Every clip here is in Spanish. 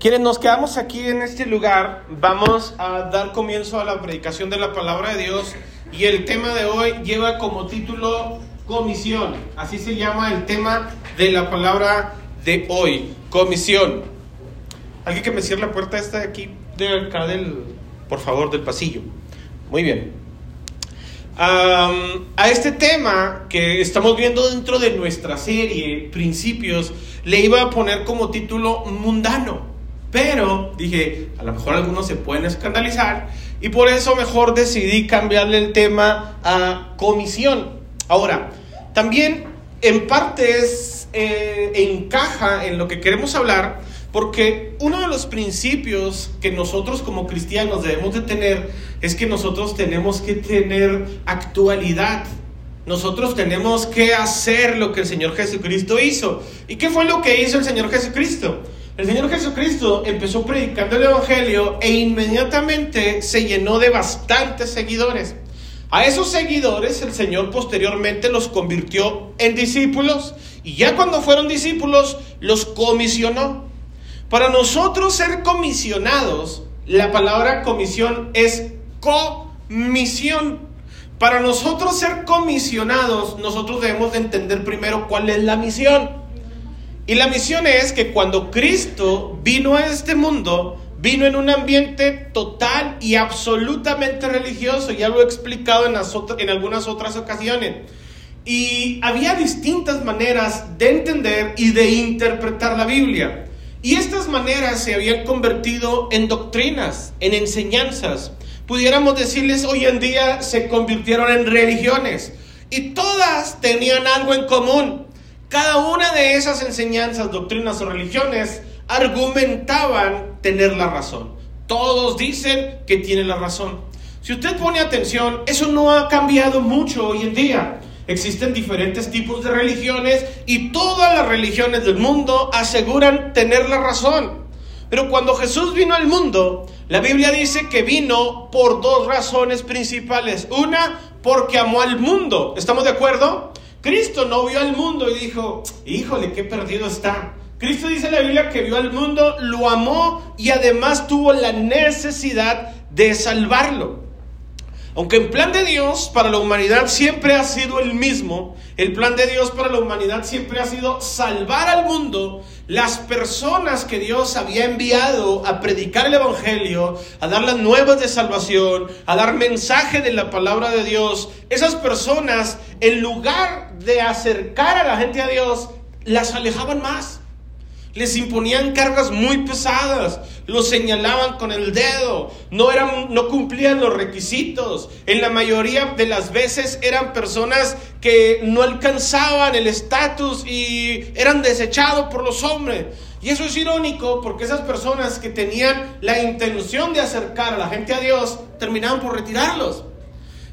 Quienes nos quedamos aquí en este lugar, vamos a dar comienzo a la predicación de la palabra de Dios y el tema de hoy lleva como título comisión. Así se llama el tema de la palabra de hoy, comisión. Alguien que me cierre la puerta esta de aquí, de acá del, por favor, del pasillo. Muy bien. a este tema que estamos viendo dentro de nuestra serie, Principios, le iba a poner como título mundano. Pero dije, a lo mejor algunos se pueden escandalizar y por eso mejor decidí cambiarle el tema a comisión. Ahora, también en partes eh, encaja en lo que queremos hablar porque uno de los principios que nosotros como cristianos debemos de tener es que nosotros tenemos que tener actualidad. Nosotros tenemos que hacer lo que el Señor Jesucristo hizo. ¿Y qué fue lo que hizo el Señor Jesucristo? El Señor Jesucristo empezó predicando el Evangelio e inmediatamente se llenó de bastantes seguidores. A esos seguidores el Señor posteriormente los convirtió en discípulos y ya cuando fueron discípulos los comisionó. Para nosotros ser comisionados, la palabra comisión es comisión. Para nosotros ser comisionados, nosotros debemos de entender primero cuál es la misión. Y la misión es que cuando Cristo vino a este mundo, vino en un ambiente total y absolutamente religioso. Ya lo he explicado en, algunas otras ocasiones. Y había distintas maneras de entender y de interpretar la Biblia. Y estas maneras se habían convertido en doctrinas, en enseñanzas. Pudiéramos decirles hoy en día se convirtieron en religiones. Y todas tenían algo en común. Cada una de esas enseñanzas, doctrinas o religiones argumentaban tener la razón. Todos dicen que tienen la razón. Si usted pone atención, eso no ha cambiado mucho hoy en día. Existen diferentes tipos de religiones y todas las religiones del mundo aseguran tener la razón. Pero cuando Jesús vino al mundo, la Biblia dice que vino por dos razones principales. Una, porque amó al mundo. ¿Estamos de acuerdo? Cristo no vio al mundo y dijo, híjole, qué perdido está. Cristo dice en la Biblia que vio al mundo, lo amó y además tuvo la necesidad de salvarlo. Aunque el plan de Dios para la humanidad siempre ha sido el mismo, el plan de Dios para la humanidad siempre ha sido salvar al mundo, las personas que Dios había enviado a predicar el Evangelio, a dar las nuevas de salvación, a dar mensaje de la palabra de Dios, esas personas, en lugar de acercar a la gente a Dios, las alejaban más. Les imponían cargas muy pesadas, los señalaban con el dedo, no, eran, no cumplían los requisitos. En la mayoría de las veces eran personas que no alcanzaban el estatus y eran desechados por los hombres. Y eso es irónico porque esas personas que tenían la intención de acercar a la gente a Dios terminaban por retirarlos.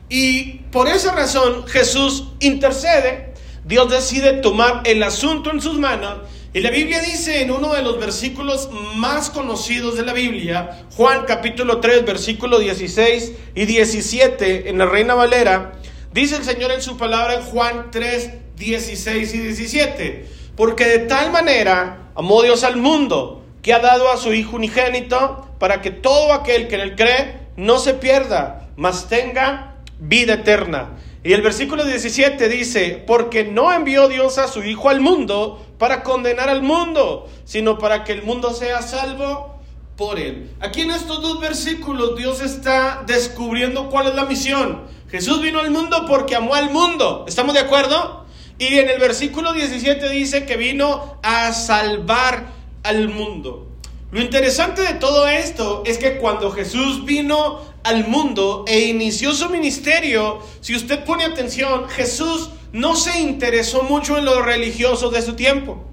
Y por esa razón Jesús intercede, Dios decide tomar el asunto en sus manos y la Biblia dice en uno de los versículos más conocidos de la Biblia, Juan capítulo 3, versículo 16 y 17 en la Reina Valera, dice el Señor en su palabra en Juan 3, 16 y 17, porque de tal manera amó Dios al mundo que ha dado a su Hijo unigénito para que todo aquel que en él cree no se pierda, mas tenga vida eterna. Y el versículo 17 dice, porque no envió Dios a su Hijo al mundo para condenar al mundo, sino para que el mundo sea salvo por él. Aquí en estos dos versículos Dios está descubriendo cuál es la misión. Jesús vino al mundo porque amó al mundo. ¿Estamos de acuerdo? Y en el versículo 17 dice que vino a salvar al mundo. Lo interesante de todo esto es que cuando Jesús vino al mundo e inició su ministerio, si usted pone atención, Jesús no se interesó mucho en los religiosos de su tiempo.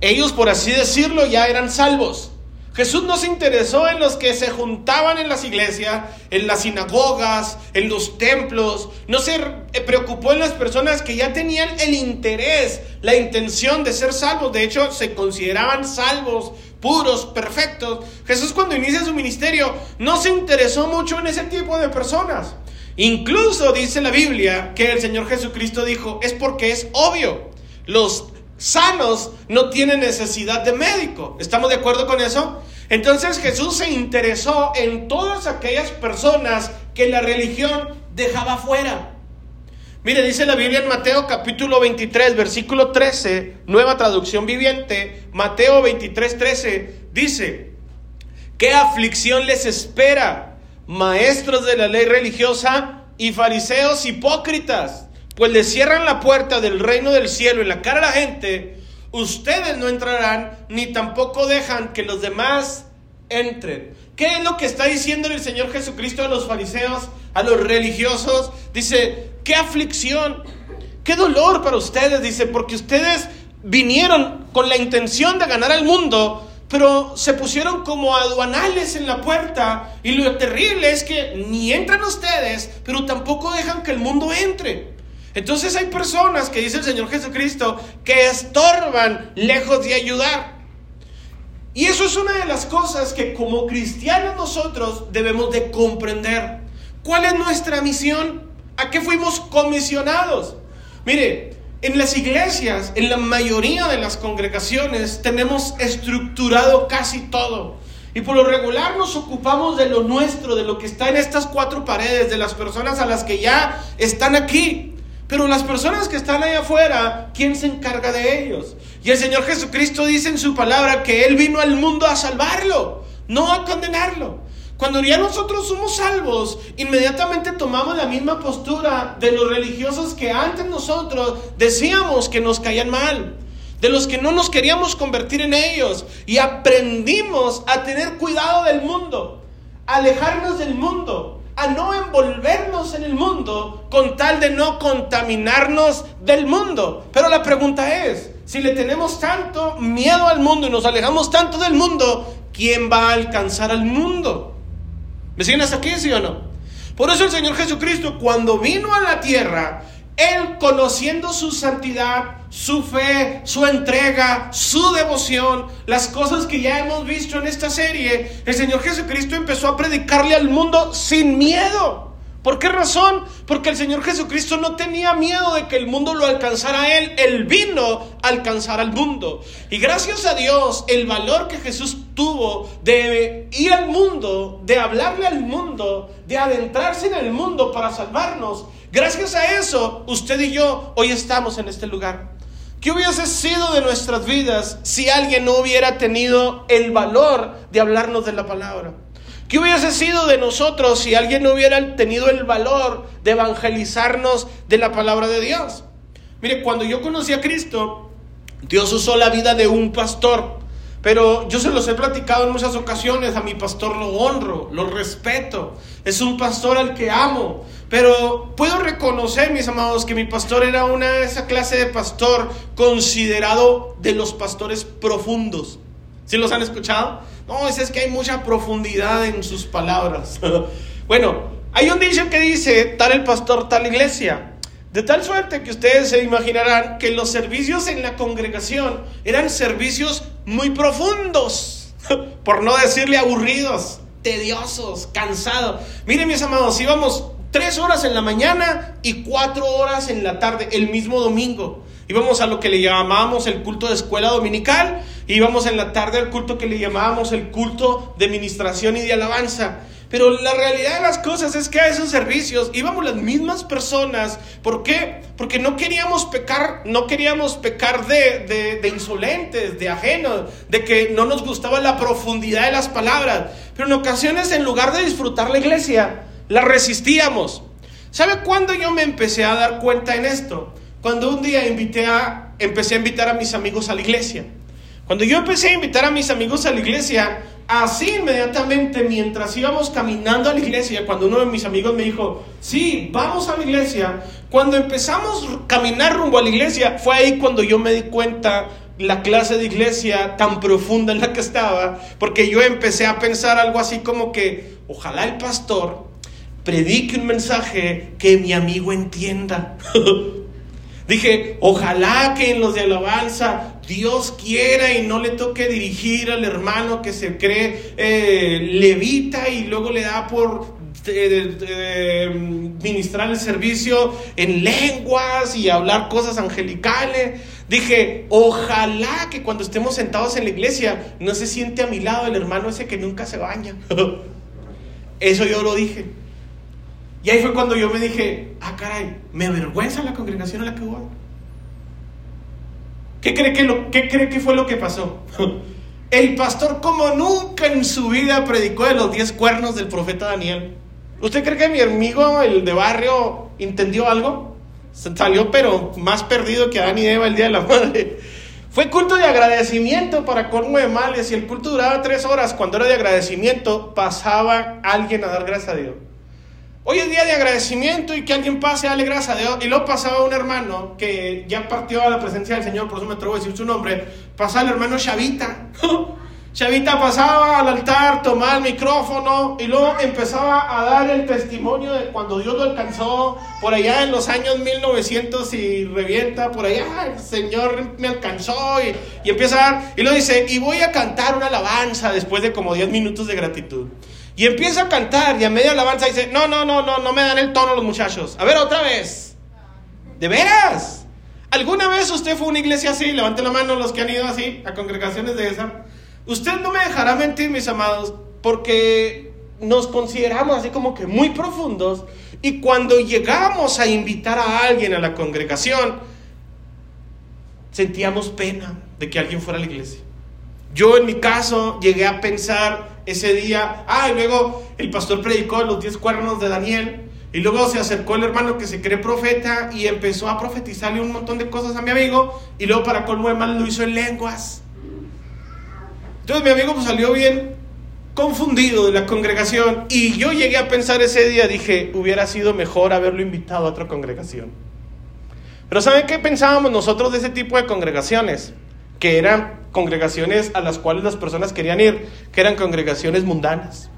Ellos, por así decirlo, ya eran salvos. Jesús no se interesó en los que se juntaban en las iglesias, en las sinagogas, en los templos. No se preocupó en las personas que ya tenían el interés, la intención de ser salvos. De hecho, se consideraban salvos, puros, perfectos. Jesús cuando inicia su ministerio no se interesó mucho en ese tipo de personas. Incluso dice la Biblia que el Señor Jesucristo dijo, es porque es obvio, los sanos no tienen necesidad de médico. ¿Estamos de acuerdo con eso? Entonces Jesús se interesó en todas aquellas personas que la religión dejaba fuera. Mire, dice la Biblia en Mateo capítulo 23, versículo 13, nueva traducción viviente, Mateo 23, 13, dice, ¿qué aflicción les espera, maestros de la ley religiosa y fariseos hipócritas? Pues cierran la puerta del reino del cielo en la cara a la gente, ustedes no entrarán, ni tampoco dejan que los demás entren. ¿Qué es lo que está diciendo el Señor Jesucristo a los fariseos, a los religiosos? Dice, qué aflicción, qué dolor para ustedes, dice, porque ustedes vinieron con la intención de ganar al mundo, pero se pusieron como aduanales en la puerta y lo terrible es que ni entran ustedes, pero tampoco dejan que el mundo entre. Entonces hay personas que dice el Señor Jesucristo que estorban lejos de ayudar. Y eso es una de las cosas que como cristianos nosotros debemos de comprender. ¿Cuál es nuestra misión? ¿A qué fuimos comisionados? Mire, en las iglesias, en la mayoría de las congregaciones, tenemos estructurado casi todo. Y por lo regular nos ocupamos de lo nuestro, de lo que está en estas cuatro paredes, de las personas a las que ya están aquí. Pero las personas que están allá afuera, ¿quién se encarga de ellos? Y el Señor Jesucristo dice en su palabra que Él vino al mundo a salvarlo, no a condenarlo. Cuando ya nosotros somos salvos, inmediatamente tomamos la misma postura de los religiosos que antes nosotros decíamos que nos caían mal, de los que no nos queríamos convertir en ellos, y aprendimos a tener cuidado del mundo, alejarnos del mundo, a no envolvernos en el mundo con tal de no contaminarnos del mundo. Pero la pregunta es, si le tenemos tanto miedo al mundo y nos alejamos tanto del mundo, ¿quién va a alcanzar al mundo? ¿Me siguen hasta aquí, sí o no? Por eso el Señor Jesucristo, cuando vino a la tierra, Él conociendo su santidad, su fe, su entrega, su devoción, las cosas que ya hemos visto en esta serie, el Señor Jesucristo empezó a predicarle al mundo sin miedo. ¿Por qué razón? Porque el Señor Jesucristo no tenía miedo de que el mundo lo alcanzara a Él. Él vino a alcanzar al mundo. Y gracias a Dios, el valor que Jesús tuvo de ir al mundo, de hablarle al mundo, de adentrarse en el mundo para salvarnos, gracias a eso, usted y yo hoy estamos en este lugar. ¿Qué hubiese sido de nuestras vidas si alguien no hubiera tenido el valor de hablarnos de la palabra? ¿Qué hubiese sido de nosotros si alguien no hubiera tenido el valor de evangelizarnos de la palabra de Dios? Mire, cuando yo conocí a Cristo, Dios usó la vida de un pastor. Pero yo se los he platicado en muchas ocasiones, a mi pastor lo honro, lo respeto, es un pastor al que amo. Pero puedo reconocer, mis amados, que mi pastor era una de esa clase de pastor considerado de los pastores profundos. ¿Sí los han escuchado? No, es, que hay mucha profundidad en sus palabras. bueno, hay un dicho que dice, tal el pastor, tal iglesia. De tal suerte que ustedes se imaginarán que los servicios en la congregación eran servicios muy profundos, por no decirle aburridos, tediosos, cansados. Miren mis amados, íbamos tres horas en la mañana y cuatro horas en la tarde, el mismo domingo. Íbamos a lo que le llamábamos el culto de escuela dominical, íbamos en la tarde al culto que le llamábamos el culto de ministración y de alabanza. Pero la realidad de las cosas es que a esos servicios íbamos las mismas personas. ¿Por qué? Porque no queríamos pecar, no queríamos pecar de, de, insolentes, de ajenos, de que no nos gustaba la profundidad de las palabras. Pero en ocasiones, en lugar de disfrutar la iglesia, la resistíamos. ¿Sabe cuándo yo me empecé a dar cuenta en esto? Cuando un día empecé a invitar a mis amigos a la iglesia. Cuando yo empecé a invitar a mis amigos a la iglesia, así inmediatamente mientras íbamos caminando a la iglesia, cuando uno de mis amigos me dijo, sí, vamos a la iglesia, cuando empezamos a caminar rumbo a la iglesia, fue ahí cuando yo me di cuenta la clase de iglesia tan profunda en la que estaba, porque yo empecé a pensar algo así como que, ojalá el pastor predique un mensaje que mi amigo entienda. Dije, ojalá que en los de alabanza Dios quiera y no le toque dirigir al hermano que se cree eh, levita y luego le da por eh, eh, ministrar el servicio en lenguas y hablar cosas angelicales. Dije, ojalá que cuando estemos sentados en la iglesia no se siente a mi lado el hermano ese que nunca se baña. Eso yo lo dije. Y ahí fue cuando yo me dije, ah, caray, me avergüenza la congregación a la que voy. ¿Qué cree que, lo, qué cree que fue lo que pasó? El pastor como nunca en su vida predicó de los diez cuernos del profeta Daniel. ¿Usted cree que mi amigo, el de barrio, entendió algo? Salió pero más perdido que Adán y Eva el día de la madre. Fue culto de agradecimiento para colmo de males y el culto duraba tres horas. Cuando era de agradecimiento pasaba alguien a dar gracias a Dios. Hoy es día de agradecimiento y que alguien pase a darle gracias a Dios. Y luego pasaba un hermano que ya partió a la presencia del Señor, por eso me atrevo a decir su nombre. Pasaba el hermano Chavita. Chavita pasaba al altar, tomaba el micrófono y luego empezaba a dar el testimonio de cuando Dios lo alcanzó por allá en los años 1900 y revienta por allá, el Señor me alcanzó y, y empieza a dar, y luego dice, y voy a cantar una alabanza después de como 10 minutos de gratitud. Y empieza a cantar y a media alabanza dice, no, no, no, no, no me dan el tono los muchachos. A ver, otra vez. ¿De veras? ¿Alguna vez usted fue a una iglesia así? Levante la mano los que han ido así, a congregaciones de esa. Usted no me dejará mentir, mis amados, porque nos consideramos así como que muy profundos y cuando llegamos a invitar a alguien a la congregación, sentíamos pena de que alguien fuera a la iglesia. Yo en mi caso llegué a pensar ese día, ah, y luego el pastor predicó los diez cuernos de Daniel, y luego se acercó el hermano que se cree profeta y empezó a profetizarle un montón de cosas a mi amigo, y luego para colmo de mal lo hizo en lenguas. Entonces mi amigo pues, salió bien confundido de la congregación, y yo llegué a pensar ese día, dije, hubiera sido mejor haberlo invitado a otra congregación. Pero ¿saben qué pensábamos nosotros de ese tipo de congregaciones? Que eran congregaciones a las cuales las personas querían ir, que eran congregaciones mundanas.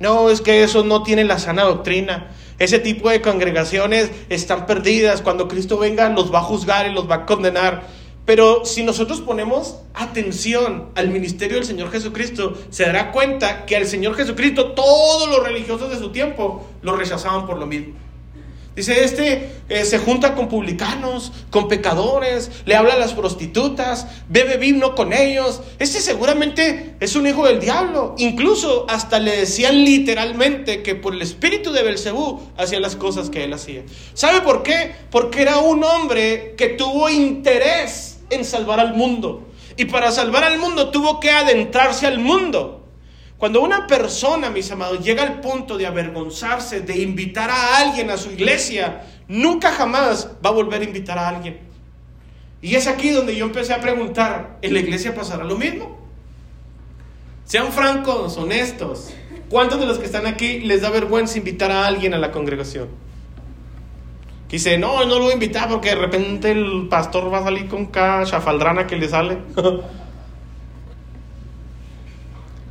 No, es que eso no tiene la sana doctrina. Ese tipo de congregaciones están perdidas. Cuando Cristo venga los va a juzgar y los va a condenar. Pero si nosotros ponemos atención al ministerio del Señor Jesucristo, se dará cuenta que al Señor Jesucristo todos los religiosos de su tiempo lo rechazaban por lo mismo. Dice, este eh, se junta con publicanos, con pecadores, le habla a las prostitutas, bebe vino con ellos. Este seguramente es un hijo del diablo. Incluso hasta le decían literalmente que por el espíritu de Belcebú hacía las cosas que él hacía. ¿Sabe por qué? Porque era un hombre que tuvo interés en salvar al mundo. Y para salvar al mundo tuvo que adentrarse al mundo. Cuando una persona, mis amados, llega al punto de avergonzarse, de invitar a alguien a su iglesia, nunca jamás va a volver a invitar a alguien. Y es aquí donde yo empecé a preguntar, ¿en la iglesia pasará lo mismo? Sean francos, honestos. ¿Cuántos de los que están aquí les da vergüenza invitar a alguien a la congregación? dice, no, no lo voy a invitar porque de repente el pastor va a salir con cada chafaldrana que le sale.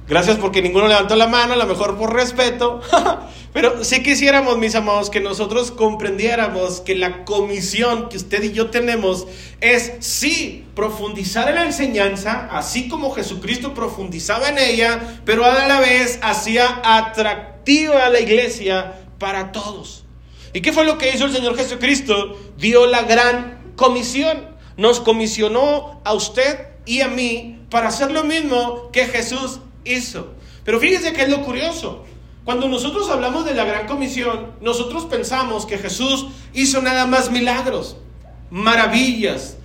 Gracias porque ninguno levantó la mano, a lo mejor por respeto. Pero sí quisiéramos, mis amados, que nosotros comprendiéramos que la comisión que usted y yo tenemos es sí profundizar en la enseñanza, así como Jesucristo profundizaba en ella, pero a la vez hacía atractiva a la iglesia para todos. ¿Y qué fue lo que hizo el Señor Jesucristo? Dio la gran comisión. Nos comisionó a usted y a mí para hacer lo mismo que Jesús hizo. Pero fíjense que es lo curioso. Cuando nosotros hablamos de la gran comisión, nosotros pensamos que Jesús hizo nada más milagros, maravillas,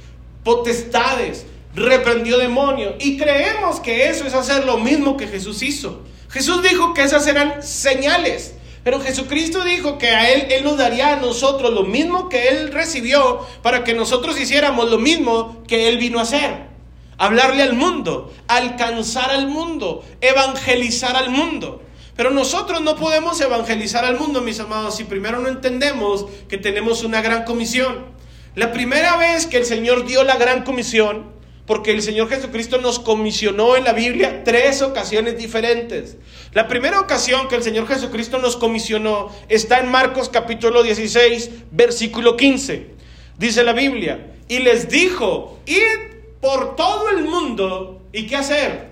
potestades, reprendió demonios. Y creemos que eso es hacer lo mismo que Jesús hizo. Jesús dijo que esas eran señales. Pero Jesucristo dijo que a Él, Él nos daría a nosotros lo mismo que Él recibió para que nosotros hiciéramos lo mismo que Él vino a hacer hablarle al mundo, alcanzar al mundo, evangelizar al mundo. Pero nosotros no podemos evangelizar al mundo, mis amados, si primero no entendemos que tenemos una gran comisión. La primera vez que el Señor dio la gran comisión, porque el Señor Jesucristo nos comisionó en la Biblia tres ocasiones diferentes. La primera ocasión que el Señor Jesucristo nos comisionó está en Marcos capítulo 16, versículo 15. Dice la Biblia, y les dijo, id por todo el mundo. ¿Y qué hacer?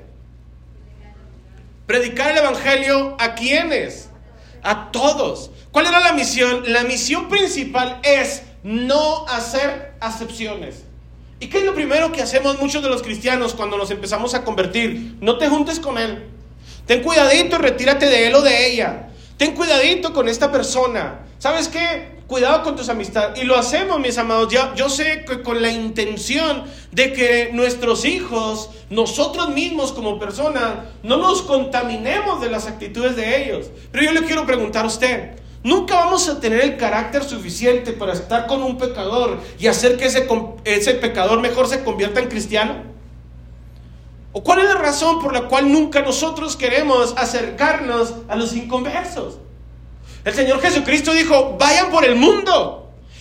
Predicar el Evangelio a quienes? A todos. ¿Cuál era la misión? La misión principal es no hacer acepciones. ¿Y qué es lo primero que hacemos muchos de los cristianos cuando nos empezamos a convertir? No te juntes con él. Ten cuidadito, retírate de él o de ella. Ten cuidadito con esta persona. ¿Sabes qué? Cuidado con tus amistades. Y lo hacemos, mis amados. Yo, yo sé que con la intención de que nuestros hijos, nosotros mismos como personas, no nos contaminemos de las actitudes de ellos. Pero yo le quiero preguntar a usted, Nunca vamos a tener el carácter suficiente para estar con un pecador y hacer que ese, ese pecador mejor se convierta en cristiano. ¿O cuál es la razón por la cual nunca nosotros queremos acercarnos a los inconversos? El Señor Jesucristo dijo, vayan por el mundo.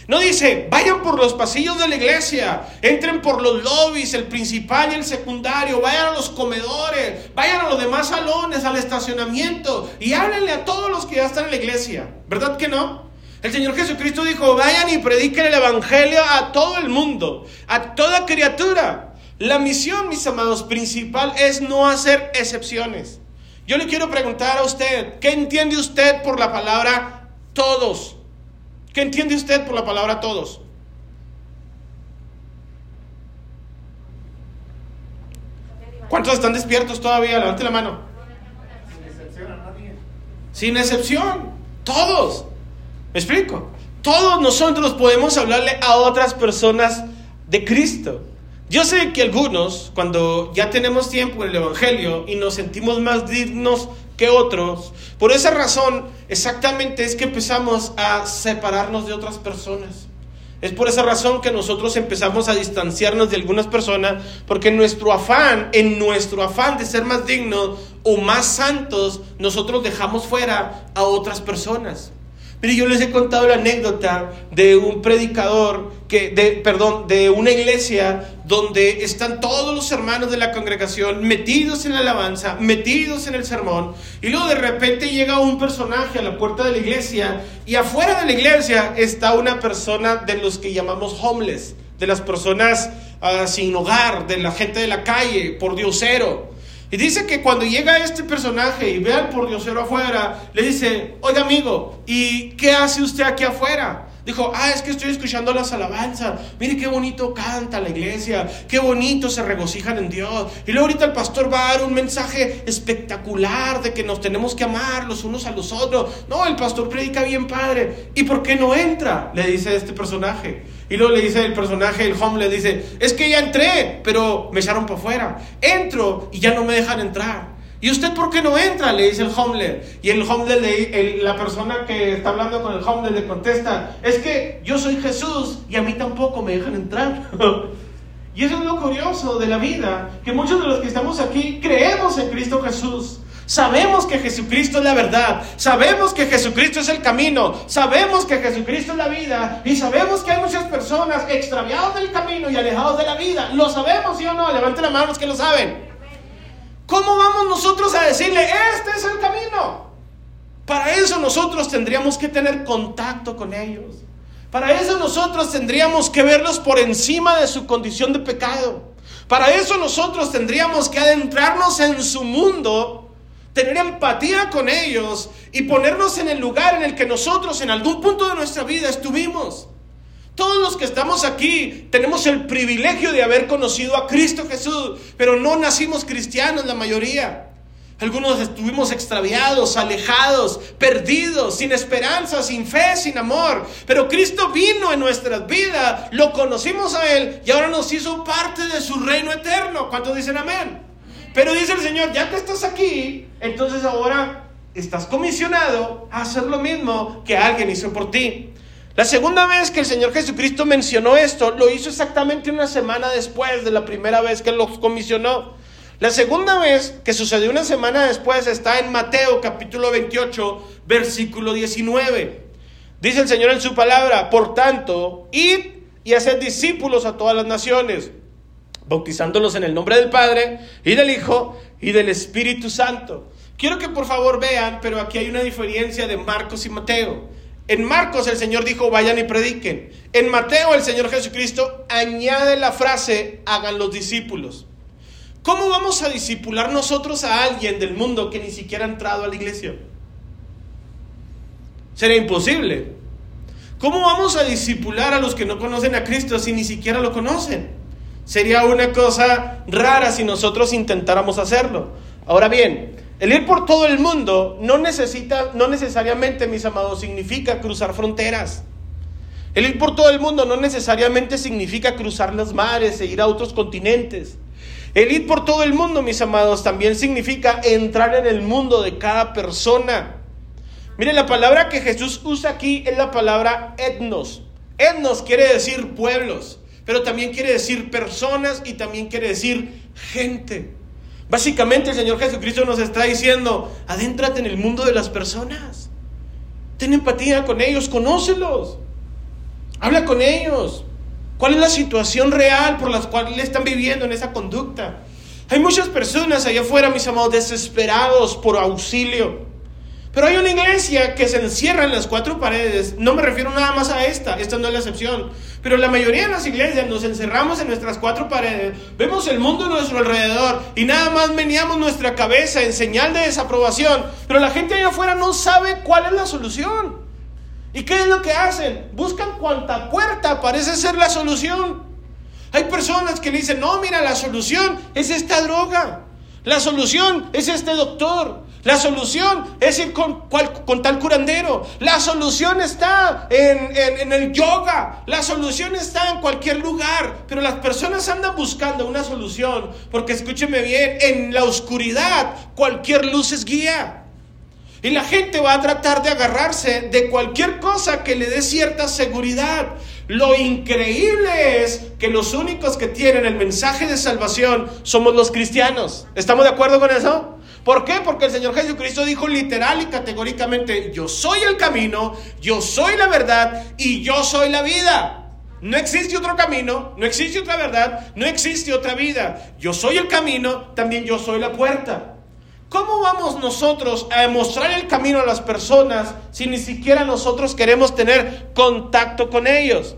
No dice, vayan por los pasillos de la iglesia, entren por los lobbies, el principal y el secundario, vayan a los comedores, vayan a los demás salones, al estacionamiento y háblenle a todos los que ya están en la iglesia. ¿Verdad que no? El Señor Jesucristo dijo, vayan y prediquen el Evangelio a todo el mundo, a toda criatura. La misión, mis amados, principal es no hacer excepciones. Yo le quiero preguntar a usted, ¿qué entiende usted por la palabra todos? ¿Qué entiende usted por la palabra todos? ¿Cuántos están despiertos todavía? Levante la mano. Sin excepción. Todos. ¿Me explico? Todos nosotros podemos hablarle a otras personas de Cristo. Yo sé que algunos, cuando ya tenemos tiempo en el Evangelio y nos sentimos más dignos que otros. Por esa razón, exactamente es que empezamos a separarnos de otras personas. Es por esa razón que nosotros empezamos a distanciarnos de algunas personas, porque en nuestro afán, en nuestro afán de ser más dignos o más santos, nosotros dejamos fuera a otras personas. Pero yo les he contado la anécdota de un predicador, que, de, perdón, de una iglesia donde están todos los hermanos de la congregación metidos en la alabanza, metidos en el sermón, y luego de repente llega un personaje a la puerta de la iglesia y afuera de la iglesia está una persona de los que llamamos homeless, de las personas ah, sin hogar, de la gente de la calle, por diosero. Y dice que cuando llega este personaje y ve al pordiosero afuera, le dice, oiga amigo, ¿y qué hace usted aquí afuera? Dijo, ah, es que estoy escuchando las alabanzas. Mire qué bonito canta la iglesia, qué bonito se regocijan en Dios. Y luego ahorita el pastor va a dar un mensaje espectacular de que nos tenemos que amar los unos a los otros. No, el pastor predica bien padre. ¿Y por qué no entra? Le dice este personaje. Y luego le dice el personaje, el home, dice, es que ya entré, pero me echaron para afuera. Entro y ya no me dejan entrar. ¿Y usted por qué no entra? Le dice el homeless. Y el homeless, la persona que está hablando con el homeless le contesta, es que yo soy Jesús y a mí tampoco me dejan entrar. y eso es lo curioso de la vida, que muchos de los que estamos aquí creemos en Cristo Jesús. Sabemos que Jesucristo es la verdad, sabemos que Jesucristo es el camino, sabemos que Jesucristo es la vida y sabemos que hay muchas personas extraviadas del camino y alejados de la vida. ¿Lo sabemos, sí o no? Levanten la mano los que lo saben. ¿Cómo vamos nosotros a decirle, este es el camino? Para eso nosotros tendríamos que tener contacto con ellos. Para eso nosotros tendríamos que verlos por encima de su condición de pecado. Para eso nosotros tendríamos que adentrarnos en su mundo tener empatía con ellos y ponernos en el lugar en el que nosotros en algún punto de nuestra vida estuvimos. Todos los que estamos aquí tenemos el privilegio de haber conocido a Cristo Jesús, pero no nacimos cristianos la mayoría. Algunos estuvimos extraviados, alejados, perdidos, sin esperanza, sin fe, sin amor. Pero Cristo vino en nuestras vidas, lo conocimos a Él y ahora nos hizo parte de su reino eterno. ¿Cuántos dicen amén? Pero dice el Señor, ya que estás aquí, entonces ahora estás comisionado a hacer lo mismo que alguien hizo por ti. La segunda vez que el Señor Jesucristo mencionó esto, lo hizo exactamente una semana después de la primera vez que los comisionó. La segunda vez que sucedió una semana después está en Mateo capítulo 28, versículo 19. Dice el Señor en su palabra, por tanto, id y haced discípulos a todas las naciones bautizándolos en el nombre del Padre y del Hijo y del Espíritu Santo. Quiero que por favor vean, pero aquí hay una diferencia de Marcos y Mateo. En Marcos el Señor dijo, vayan y prediquen. En Mateo el Señor Jesucristo añade la frase, hagan los discípulos. ¿Cómo vamos a discipular nosotros a alguien del mundo que ni siquiera ha entrado a la iglesia? Sería imposible. ¿Cómo vamos a discipular a los que no conocen a Cristo si ni siquiera lo conocen? Sería una cosa rara si nosotros intentáramos hacerlo. Ahora bien, el ir por todo el mundo no necesita, no necesariamente, mis amados, significa cruzar fronteras. El ir por todo el mundo no necesariamente significa cruzar los mares e ir a otros continentes. El ir por todo el mundo, mis amados, también significa entrar en el mundo de cada persona. Miren, la palabra que Jesús usa aquí es la palabra etnos. Etnos quiere decir pueblos, pero también quiere decir personas y también quiere decir gente. Básicamente el Señor Jesucristo nos está diciendo, adéntrate en el mundo de las personas. Ten empatía con ellos, conócelos. Habla con ellos. ¿Cuál es la situación real por la cual están viviendo en esa conducta? Hay muchas personas allá afuera, mis amados, desesperados por auxilio. Pero hay una iglesia que se encierra en las cuatro paredes. No me refiero nada más a esta, esta no es la excepción. Pero la mayoría de las iglesias nos encerramos en nuestras cuatro paredes, vemos el mundo a nuestro alrededor y nada más meneamos nuestra cabeza en señal de desaprobación. Pero la gente allá afuera no sabe cuál es la solución. ¿Y qué es lo que hacen? Buscan cuanta puerta parece ser la solución. Hay personas que le dicen, no, mira, la solución es esta droga. La solución es este doctor. La solución es ir con, con tal curandero. La solución está en, en, el yoga. La solución está en cualquier lugar. Pero las personas andan buscando una solución. Porque escúcheme bien, en la oscuridad cualquier luz es guía. Y la gente va a tratar de agarrarse de cualquier cosa que le dé cierta seguridad. Lo increíble es que los únicos que tienen el mensaje de salvación somos los cristianos. ¿Estamos de acuerdo con eso? ¿Por qué? Porque el Señor Jesucristo dijo literal y categóricamente, yo soy el camino, yo soy la verdad y yo soy la vida. No existe otro camino, no existe otra verdad, no existe otra vida. Yo soy el camino, también yo soy la puerta. ¿Cómo vamos nosotros a mostrar el camino a las personas si ni siquiera nosotros queremos tener contacto con ellos?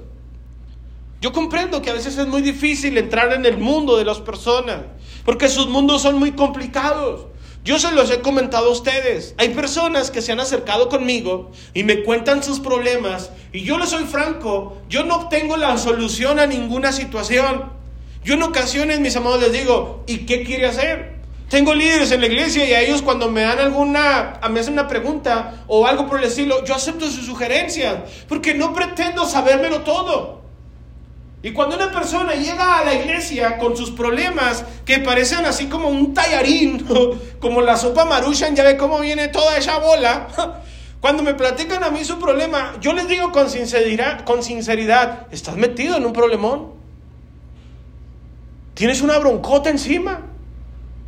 Yo comprendo que a veces es muy difícil entrar en el mundo de las personas, porque sus mundos son muy complicados. Yo se los he comentado a ustedes. Hay personas que se han acercado conmigo y me cuentan sus problemas y yo les soy franco, yo no obtengo la solución a ninguna situación. Yo en ocasiones, mis amados, les digo, ¿y qué quiere hacer? Tengo líderes en la iglesia y a ellos cuando me dan alguna, me hacen una pregunta o algo por el estilo, yo acepto sus sugerencias, porque no pretendo sabérmelo todo. Y cuando una persona llega a la iglesia con sus problemas que parecen así como un tallarín, como la sopa maruchan, ya ve cómo viene toda esa bola. Cuando me platican a mí su problema, yo les digo con sinceridad, con sinceridad, estás metido en un problemón. Tienes una broncota encima.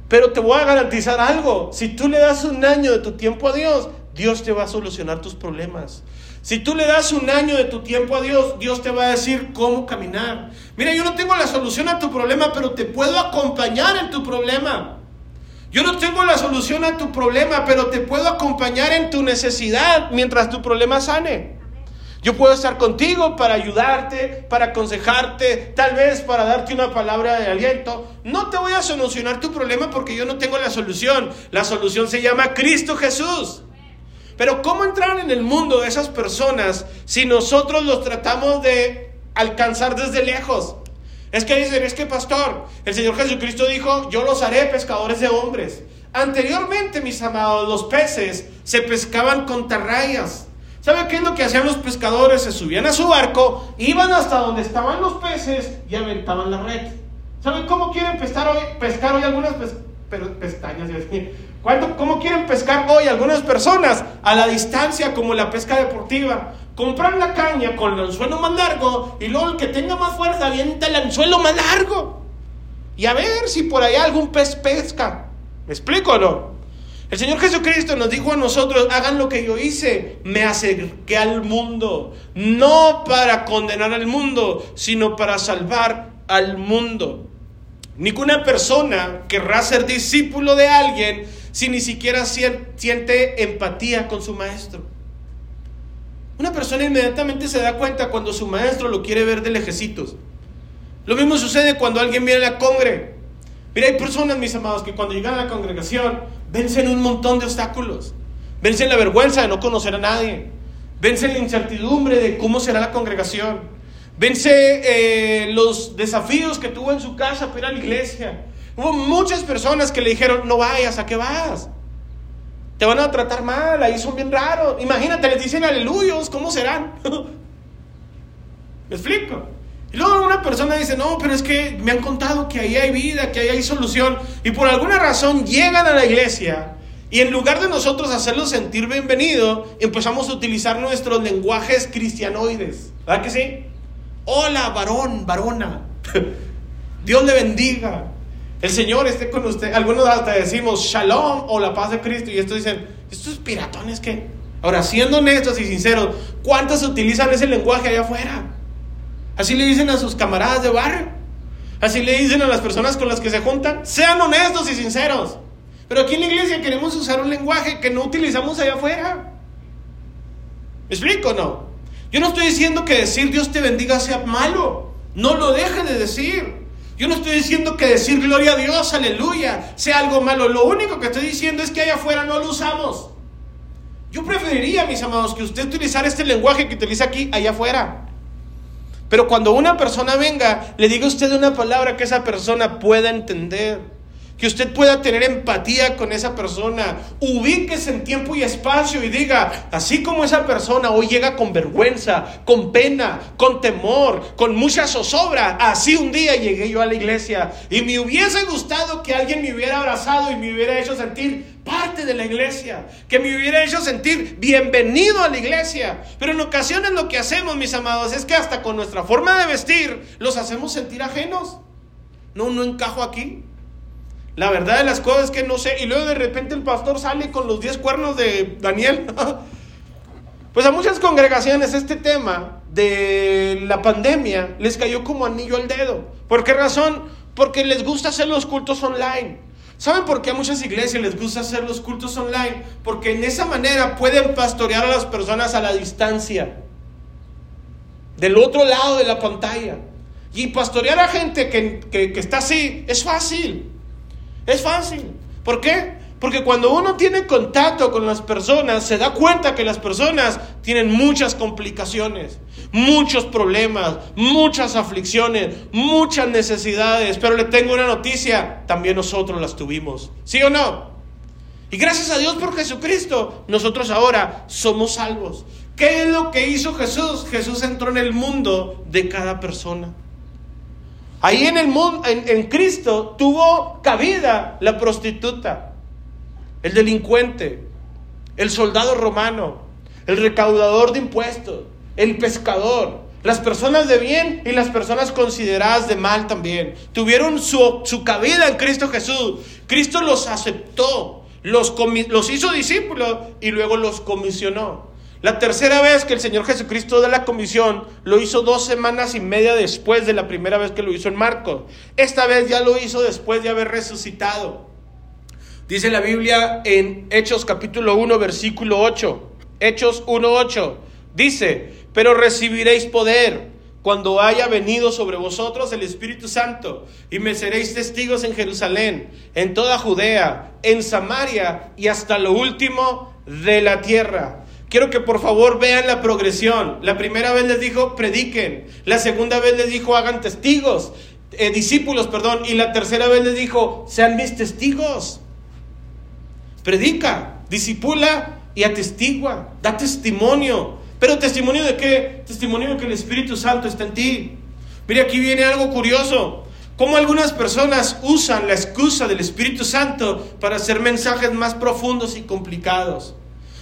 Pero te voy a garantizar algo, si tú le das un año de tu tiempo a Dios, Dios te va a solucionar tus problemas. Si tú le das un año de tu tiempo a Dios, Dios te va a decir cómo caminar. Mira, yo no tengo la solución a tu problema, pero te puedo acompañar en tu problema. Yo no tengo la solución a tu problema, pero te puedo acompañar en tu necesidad mientras tu problema sane. Yo puedo estar contigo para ayudarte, para aconsejarte, tal vez para darte una palabra de aliento. No te voy a solucionar tu problema porque yo no tengo la solución. La solución se llama Cristo Jesús. Pero ¿cómo entrar en el mundo de esas personas si nosotros los tratamos de alcanzar desde lejos? Es que dicen, es que pastor, el Señor Jesucristo dijo, yo los haré pescadores de hombres. Anteriormente, mis amados, los peces se pescaban con tarrayas. ¿Sabe qué es lo que hacían los pescadores? Se subían a su barco, iban hasta donde estaban los peces y aventaban la red. ¿Saben cómo quieren pescar hoy, pescar hoy algunas pestañas? ¿Cómo quieren pescar hoy algunas personas a la distancia como la pesca deportiva? Compran la caña con el anzuelo más largo y luego el que tenga más fuerza avienta el anzuelo más largo. Y a ver si por ahí algún pez pesca. ¿Me explico o no? El Señor Jesucristo nos dijo a nosotros, hagan lo que yo hice, me acerqué al mundo, no para condenar al mundo, sino para salvar al mundo. Ninguna persona querrá ser discípulo de alguien si ni siquiera siente empatía con su maestro. Una persona inmediatamente se da cuenta cuando su maestro lo quiere ver de lejecitos. Lo mismo sucede cuando alguien viene a la congre. Mira, hay personas, mis amados, que cuando llegan a la congregación vencen un montón de obstáculos. Vencen la vergüenza de no conocer a nadie. Vencen la incertidumbre de cómo será la congregación. Vence eh, los desafíos que tuvo en su casa para ir a la iglesia. Hubo muchas personas que le dijeron, no vayas, ¿a qué vas? Te van a tratar mal, ahí son bien raros. Imagínate, les dicen aleluyos, ¿cómo serán? ¿Me explico? Y luego una persona dice, no, pero es que me han contado que ahí hay vida, que ahí hay solución. Y por alguna razón llegan a la iglesia y en lugar de nosotros hacerlos sentir bienvenido, empezamos a utilizar nuestros lenguajes cristianoides. ¿Verdad que sí? Hola, varón, varona. Dios le bendiga. El Señor esté con usted. Algunos hasta decimos shalom o la paz de Cristo. Y estos dicen, estos piratones que. Ahora, siendo honestos y sinceros, ¿cuántos utilizan ese lenguaje allá afuera? Así le dicen a sus camaradas de barrio. Así le dicen a las personas con las que se juntan. Sean honestos y sinceros. Pero aquí en la iglesia queremos usar un lenguaje que no utilizamos allá afuera. ¿Me explico no? Yo no estoy diciendo que decir Dios te bendiga sea malo. No lo deje de decir. Yo no estoy diciendo que decir gloria a Dios, aleluya, sea algo malo. Lo único que estoy diciendo es que allá afuera no lo usamos. Yo preferiría, mis amados, que usted utilizara este lenguaje que utiliza aquí, allá afuera. Pero cuando una persona venga, le diga usted una palabra que esa persona pueda entender que usted pueda tener empatía con esa persona. Ubíquese en tiempo y espacio y diga, así como esa persona hoy llega con vergüenza, con pena, con temor, con mucha zozobra, así un día llegué yo a la iglesia y me hubiese gustado que alguien me hubiera abrazado y me hubiera hecho sentir parte de la iglesia, que me hubiera hecho sentir bienvenido a la iglesia. Pero en ocasiones lo que hacemos, mis amados, es que hasta con nuestra forma de vestir los hacemos sentir ajenos. No, no encajo aquí. La verdad de las cosas es que no sé. Y luego de repente el pastor sale con los 10 cuernos de Daniel. pues a muchas congregaciones este tema de la pandemia les cayó como anillo al dedo. ¿Por qué razón? Porque les gusta hacer los cultos online. ¿Saben por qué a muchas iglesias les gusta hacer los cultos online? Porque en esa manera pueden pastorear a las personas a la distancia. Del otro lado de la pantalla. Y pastorear a gente que, que está así es fácil. Es fácil. ¿Por qué? Porque cuando uno tiene contacto con las personas, se da cuenta que las personas tienen muchas complicaciones, muchos problemas, muchas aflicciones, muchas necesidades. Pero le tengo una noticia, también nosotros las tuvimos. ¿Sí o no? Y gracias a Dios por Jesucristo, nosotros ahora somos salvos. ¿Qué es lo que hizo Jesús? Jesús entró en el mundo de cada persona. Ahí en el mundo, en, Cristo tuvo cabida la prostituta, el delincuente, el soldado romano, el recaudador de impuestos, el pescador, las personas de bien y las personas consideradas de mal también. Tuvieron su, su cabida en Cristo Jesús. Cristo los aceptó, los, los hizo discípulos y luego los comisionó. La tercera vez que el Señor Jesucristo da la comisión lo hizo dos semanas y media después de la primera vez que lo hizo en Marcos. Esta vez ya lo hizo después de haber resucitado. Dice la Biblia en Hechos capítulo 1 versículo 8. Hechos 1.8. Dice, pero recibiréis poder cuando haya venido sobre vosotros el Espíritu Santo, y me seréis testigos en Jerusalén, en toda Judea, en Samaria y hasta lo último de la tierra. Quiero que por favor vean la progresión. La primera vez les dijo, prediquen. La segunda vez les dijo, hagan testigos, eh, discípulos, perdón. Y la tercera vez les dijo, sean mis testigos. Predica, disipula y atestigua, da testimonio. Pero testimonio de qué? Testimonio de que el Espíritu Santo está en ti. Mire, aquí viene algo curioso. Cómo algunas personas usan la excusa del Espíritu Santo para hacer mensajes más profundos y complicados.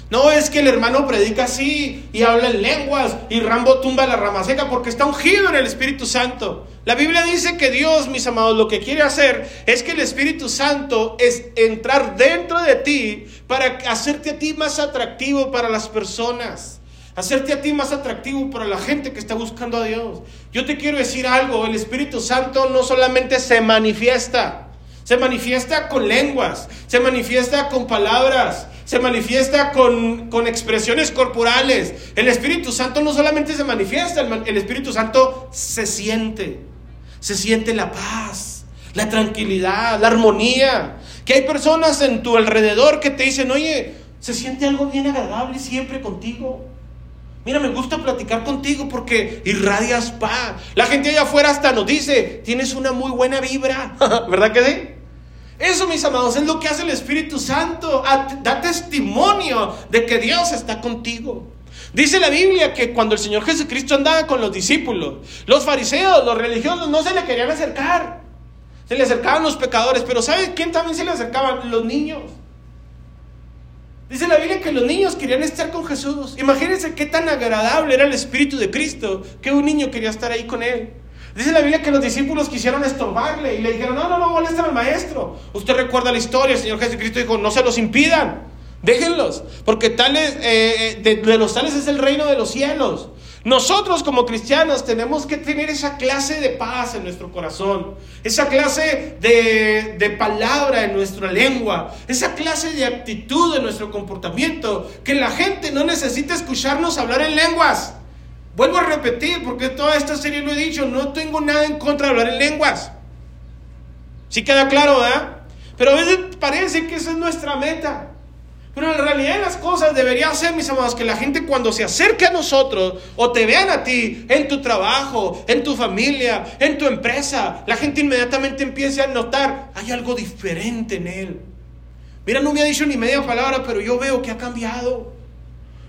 No es que el hermano predica así y habla en lenguas y Rambo tumba la rama seca porque está ungido en el Espíritu Santo. La Biblia dice que Dios, mis amados, lo que quiere hacer es que el Espíritu Santo es entrar dentro de ti para hacerte a ti más atractivo para las personas. Hacerte a ti más atractivo para la gente que está buscando a Dios. Yo te quiero decir algo, el Espíritu Santo no solamente se manifiesta, se manifiesta con lenguas, se manifiesta con palabras, se manifiesta con, expresiones corporales. El Espíritu Santo no solamente se manifiesta, el, Espíritu Santo se siente. Se siente la paz, la tranquilidad, la armonía. Que hay personas en tu alrededor que te dicen, oye, se siente algo bien agradable siempre contigo. Mira, me gusta platicar contigo porque irradias paz. La gente allá afuera hasta nos dice, tienes una muy buena vibra. ¿Verdad que sí? Eso, mis amados, es lo que hace el Espíritu Santo. Da testimonio de que Dios está contigo. Dice la Biblia que cuando el Señor Jesucristo andaba con los discípulos, los fariseos, los religiosos, no se le querían acercar. Se le acercaban los pecadores, pero ¿sabe quién también se le acercaban? Los niños. Dice la Biblia que los niños querían estar con Jesús. Imagínense qué tan agradable era el Espíritu de Cristo que un niño quería estar ahí con él. Dice la Biblia que los discípulos quisieron estorbarle y le dijeron, no, no, no molesten al maestro. Usted recuerda la historia, el Señor Jesucristo dijo, no se los impidan, déjenlos, porque tales, eh, eh, de los tales es el reino de los cielos. Nosotros como cristianos tenemos que tener esa clase de paz en nuestro corazón, esa clase de, palabra en nuestra lengua, esa clase de actitud en nuestro comportamiento, que la gente no necesita escucharnos hablar en lenguas. Vuelvo a repetir, porque toda esta serie lo he dicho, no tengo nada en contra de hablar en lenguas. Sí queda claro, ¿verdad? Pero a veces parece que esa es nuestra meta. Pero en realidad las cosas debería ser, mis amados, que la gente cuando se acerque a nosotros o te vean a ti en tu trabajo, en tu familia, en tu empresa, la gente inmediatamente empiece a notar, hay algo diferente en él. Mira, no me ha dicho ni media palabra, pero yo veo que ha cambiado.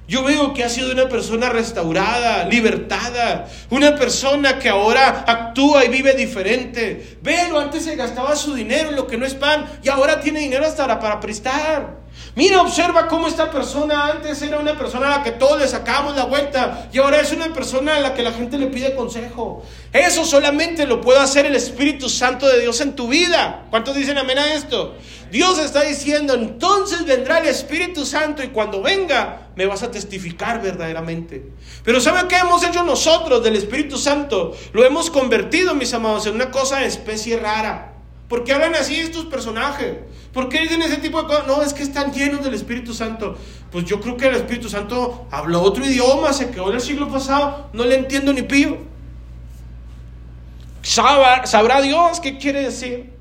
Yo veo que ha sido una persona restaurada, libertada, una persona que ahora actúa y vive diferente. Velo, antes se gastaba su dinero en lo que no es pan y ahora tiene dinero hasta para prestar. Mira, observa cómo esta persona antes era una persona a la que todos le sacábamos la vuelta y ahora es una persona a la que la gente le pide consejo. Eso solamente lo puede hacer el Espíritu Santo de Dios en tu vida. ¿Cuántos dicen amén a esto? Dios está diciendo, entonces vendrá el Espíritu Santo y cuando venga me vas a testificar verdaderamente. Pero ¿sabe qué hemos hecho nosotros del Espíritu Santo? Lo hemos convertido, mis amados, en una cosa de especie rara. ¿Por qué hablan así estos personajes? ¿Por qué dicen ese tipo de cosas? No, es que están llenos del Espíritu Santo. Pues yo creo que el Espíritu Santo habló otro idioma, se quedó en el siglo pasado, no le entiendo ni pío. Sabrá, sabrá Dios qué quiere decir.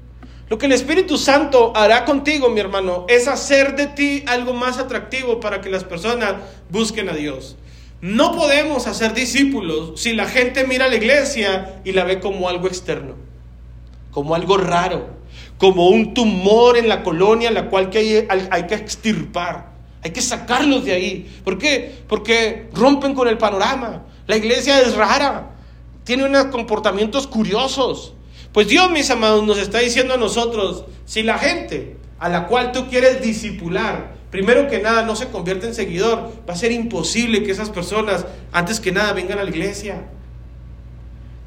Lo que el Espíritu Santo hará contigo, mi hermano, es hacer de ti algo más atractivo para que las personas busquen a Dios. No podemos hacer discípulos si la gente mira a la iglesia y la ve como algo externo, como algo raro como un tumor en la colonia, la cual que hay, que extirpar. Hay que sacarlos de ahí. ¿Por qué? Porque rompen con el panorama. La iglesia es rara. Tiene unos comportamientos curiosos. Pues Dios, mis amados, nos está diciendo a nosotros, si la gente a la cual tú quieres disipular, primero que nada no se convierte en seguidor, va a ser imposible que esas personas, antes que nada, vengan a la iglesia.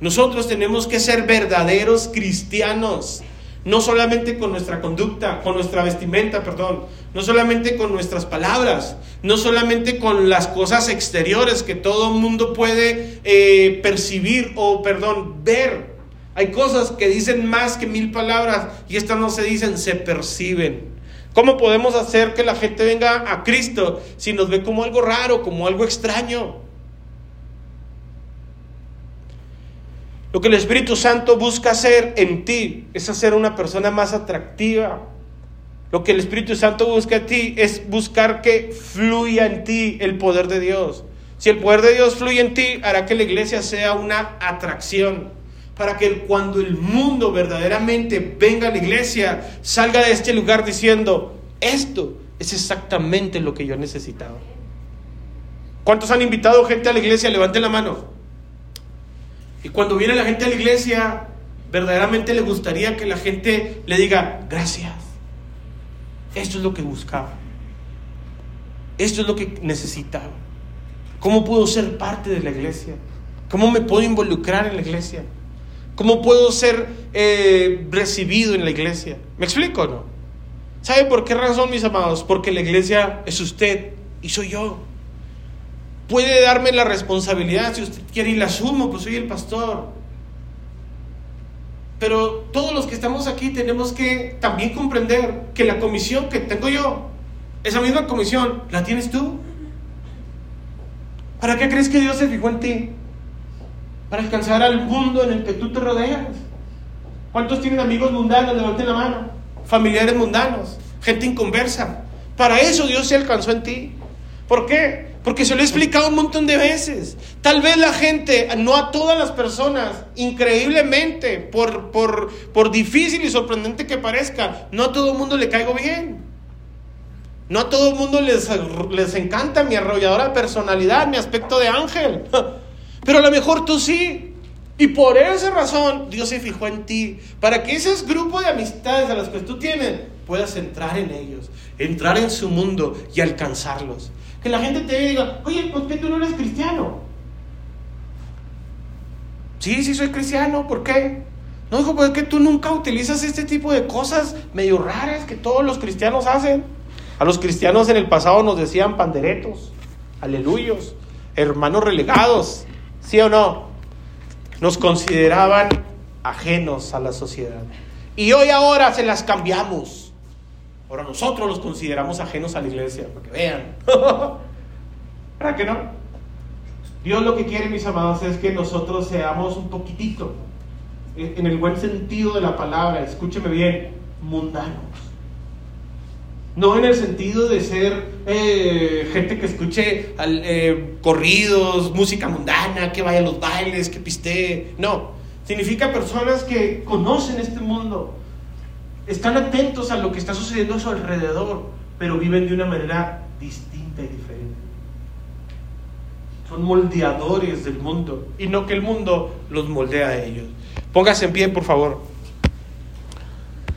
Nosotros tenemos que ser verdaderos cristianos no solamente con nuestra conducta, con nuestra vestimenta, perdón, no solamente con nuestras palabras, no solamente con las cosas exteriores que todo mundo puede eh, percibir o, perdón, ver. Hay cosas que dicen más que mil palabras y estas no se dicen, se perciben. ¿Cómo podemos hacer que la gente venga a Cristo si nos ve como algo raro, como algo extraño? Lo que el Espíritu Santo busca hacer en ti es hacer una persona más atractiva. Lo que el Espíritu Santo busca en ti es buscar que fluya en ti el poder de Dios. Si el poder de Dios fluye en ti, hará que la iglesia sea una atracción. Para que cuando el mundo verdaderamente venga a la iglesia, salga de este lugar diciendo, esto es exactamente lo que yo necesitaba. ¿Cuántos han invitado gente a la iglesia? Levanten la mano. Y cuando viene la gente a la iglesia, verdaderamente le gustaría que la gente le diga, gracias. Esto es lo que buscaba. Esto es lo que necesitaba. ¿Cómo puedo ser parte de la iglesia? ¿Cómo me puedo involucrar en la iglesia? ¿Cómo puedo ser eh, recibido en la iglesia? ¿Me explico o no? ¿Sabe por qué razón, mis amados? Porque la iglesia es usted y soy yo. Puede darme la responsabilidad si usted quiere y la asumo, pues soy el pastor. Pero todos los que estamos aquí tenemos que también comprender que la comisión que tengo yo, esa misma comisión, la tienes tú. ¿Para qué crees que Dios se fijó en ti? Para alcanzar al mundo en el que tú te rodeas. ¿Cuántos tienen amigos mundanos? Levanten la mano. Familiares mundanos, gente inconversa. Para eso Dios se alcanzó en ti. ¿Por qué? Porque se lo he explicado un montón de veces. Tal vez la gente, no a todas las personas, increíblemente, por, por, por difícil y sorprendente que parezca, no a todo el mundo le caigo bien. No a todo el mundo les, les encanta mi arrolladora personalidad, mi aspecto de ángel. Pero a lo mejor tú sí. Y por esa razón Dios se fijó en ti. Para que ese grupo de amistades a las que tú tienes puedas entrar en ellos, entrar en su mundo y alcanzarlos. Que la gente te diga, oye, ¿por qué tú no eres cristiano? Sí, sí soy cristiano, ¿por qué? No, dijo, pues es que tú nunca utilizas este tipo de cosas medio raras que todos los cristianos hacen. A los cristianos en el pasado nos decían panderetos, aleluyos, hermanos relegados, ¿sí o no? Nos consideraban ajenos a la sociedad. Y hoy ahora se las cambiamos. Ahora nosotros los consideramos ajenos a la iglesia, para que vean. ¿Para que no? Dios lo que quiere, mis amados, es que nosotros seamos un poquitito, en el buen sentido de la palabra, escúcheme bien, mundanos. No en el sentido de ser eh, gente que escuche eh, corridos, música mundana, que vaya a los bailes, que pistee. No, significa personas que conocen este mundo, están atentos a lo que está sucediendo a su alrededor, pero viven de una manera distinta y diferente. Son moldeadores del mundo y no que el mundo los moldea a ellos. Póngase en pie, por favor.